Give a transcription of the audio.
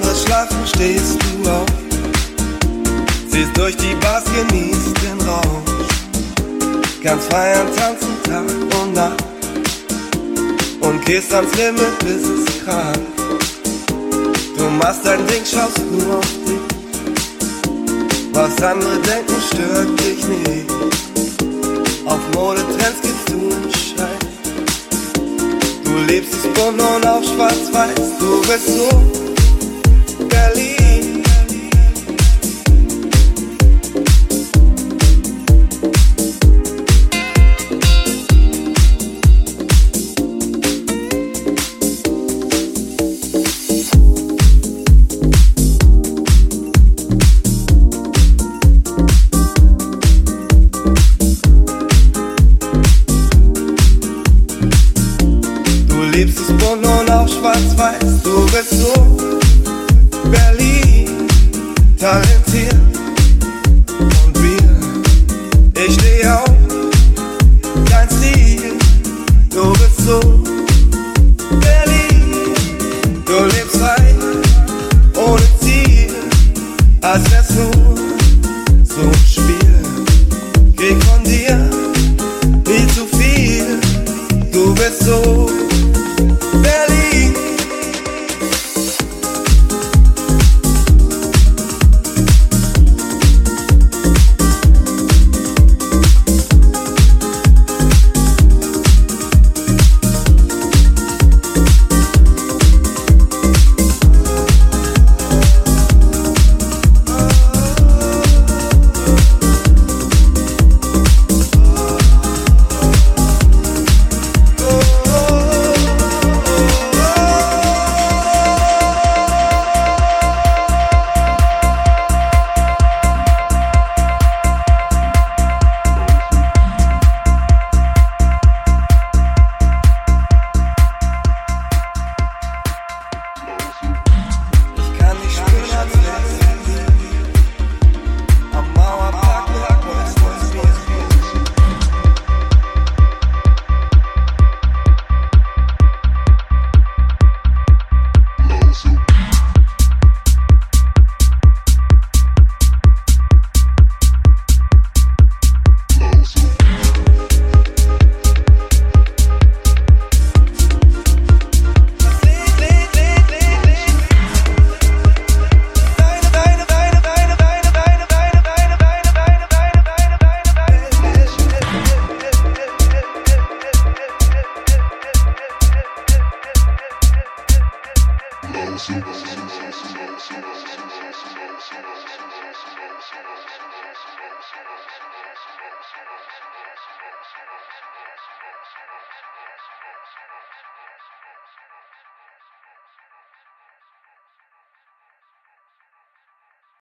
andere schlafen, stehst du auf. Siehst durch die Bars, genießt den Rausch. Ganz feiern, tanzen Tag und Nacht. Und gehst ans Limit, bis es krank. Du machst dein Ding, schaust nur auf dich. Was andere denken, stört dich nicht. Auf Modetrends gibst du einen Scheiß. Du lebst es bunt und auf schwarz-weiß. Du bist so. kali